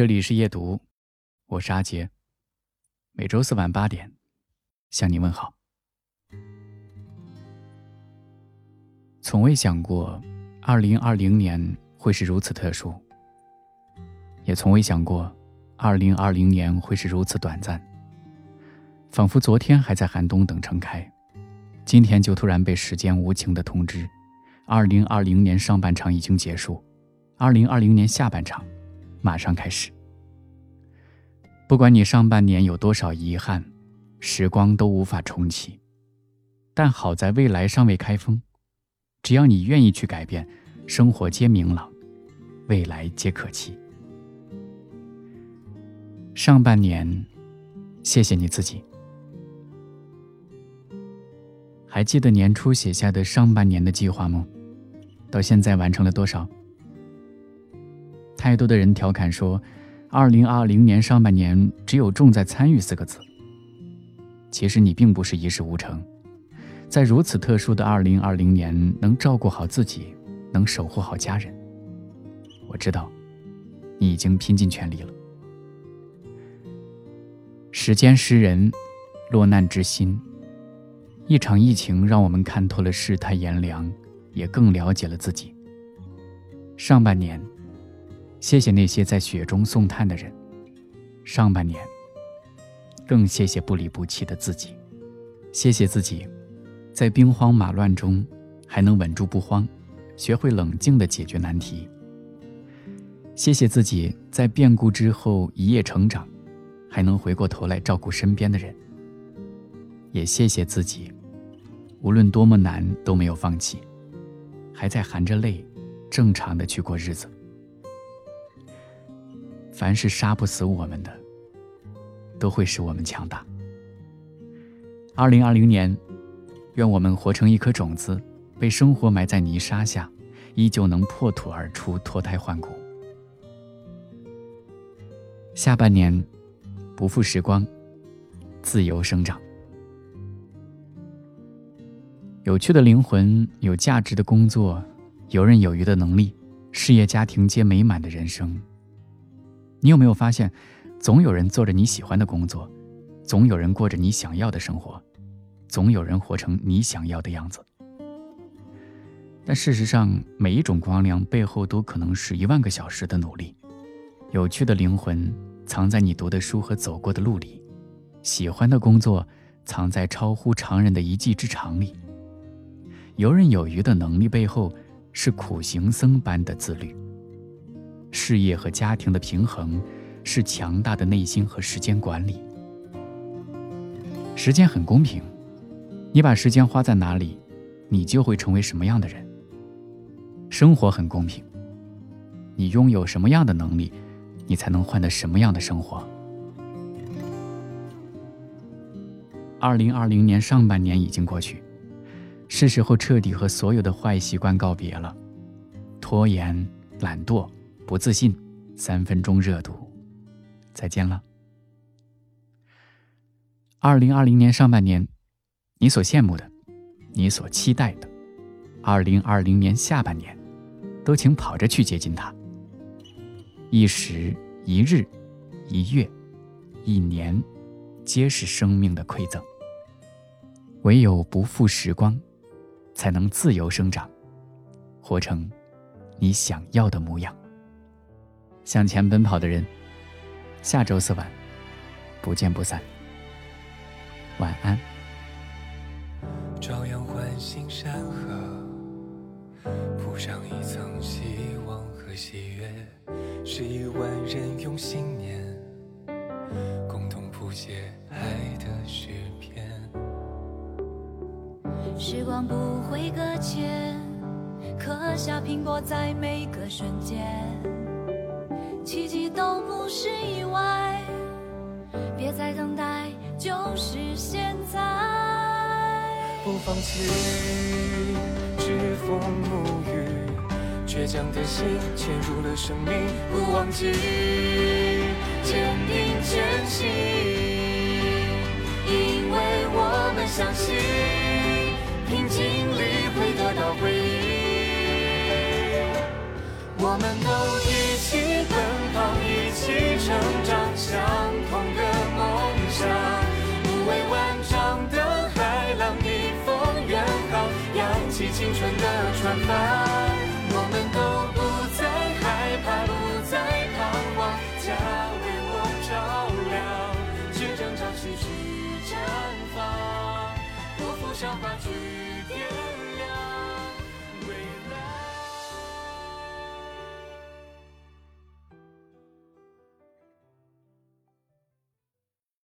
这里是夜读，我是阿杰。每周四晚八点向你问好。从未想过，二零二零年会是如此特殊，也从未想过，二零二零年会是如此短暂。仿佛昨天还在寒冬等盛开，今天就突然被时间无情的通知，二零二零年上半场已经结束，二零二零年下半场。马上开始。不管你上半年有多少遗憾，时光都无法重启。但好在未来尚未开封，只要你愿意去改变，生活皆明朗，未来皆可期。上半年，谢谢你自己。还记得年初写下的上半年的计划吗？到现在完成了多少？太多的人调侃说，二零二零年上半年只有重在参与四个字。其实你并不是一事无成，在如此特殊的二零二零年，能照顾好自己，能守护好家人。我知道，你已经拼尽全力了。时间识人，落难之心。一场疫情让我们看透了世态炎凉，也更了解了自己。上半年。谢谢那些在雪中送炭的人，上半年。更谢谢不离不弃的自己，谢谢自己，在兵荒马乱中还能稳住不慌，学会冷静的解决难题。谢谢自己在变故之后一夜成长，还能回过头来照顾身边的人。也谢谢自己，无论多么难都没有放弃，还在含着泪，正常的去过日子。凡是杀不死我们的，都会使我们强大。二零二零年，愿我们活成一颗种子，被生活埋在泥沙下，依旧能破土而出，脱胎换骨。下半年，不负时光，自由生长。有趣的灵魂，有价值的工作，游刃有余的能力，事业家庭皆美满的人生。你有没有发现，总有人做着你喜欢的工作，总有人过着你想要的生活，总有人活成你想要的样子。但事实上，每一种光亮背后都可能是一万个小时的努力。有趣的灵魂藏在你读的书和走过的路里，喜欢的工作藏在超乎常人的一技之长里。游刃有余的能力背后，是苦行僧般的自律。事业和家庭的平衡，是强大的内心和时间管理。时间很公平，你把时间花在哪里，你就会成为什么样的人。生活很公平，你拥有什么样的能力，你才能换得什么样的生活。二零二零年上半年已经过去，是时候彻底和所有的坏习惯告别了，拖延、懒惰。不自信，三分钟热度，再见了。二零二零年上半年，你所羡慕的，你所期待的，二零二零年下半年，都请跑着去接近它。一时一日，一月，一年，皆是生命的馈赠。唯有不负时光，才能自由生长，活成你想要的模样。向前奔跑的人，下周四晚不见不散。晚安。朝阳唤醒山河，铺上一层希望和喜悦，是亿万人用信念共同谱写爱的诗篇。时光不会搁浅，刻下拼搏在每个瞬间。奇迹都不是意外，别再等待，就是现在。不放弃，栉风沐雨，倔强的心潜入了生命，不忘记，坚定前行。因为我们相信，慢慢，我们都不再害怕，不再彷徨，将日光照亮，去争朝夕去绽放，不负韶华去。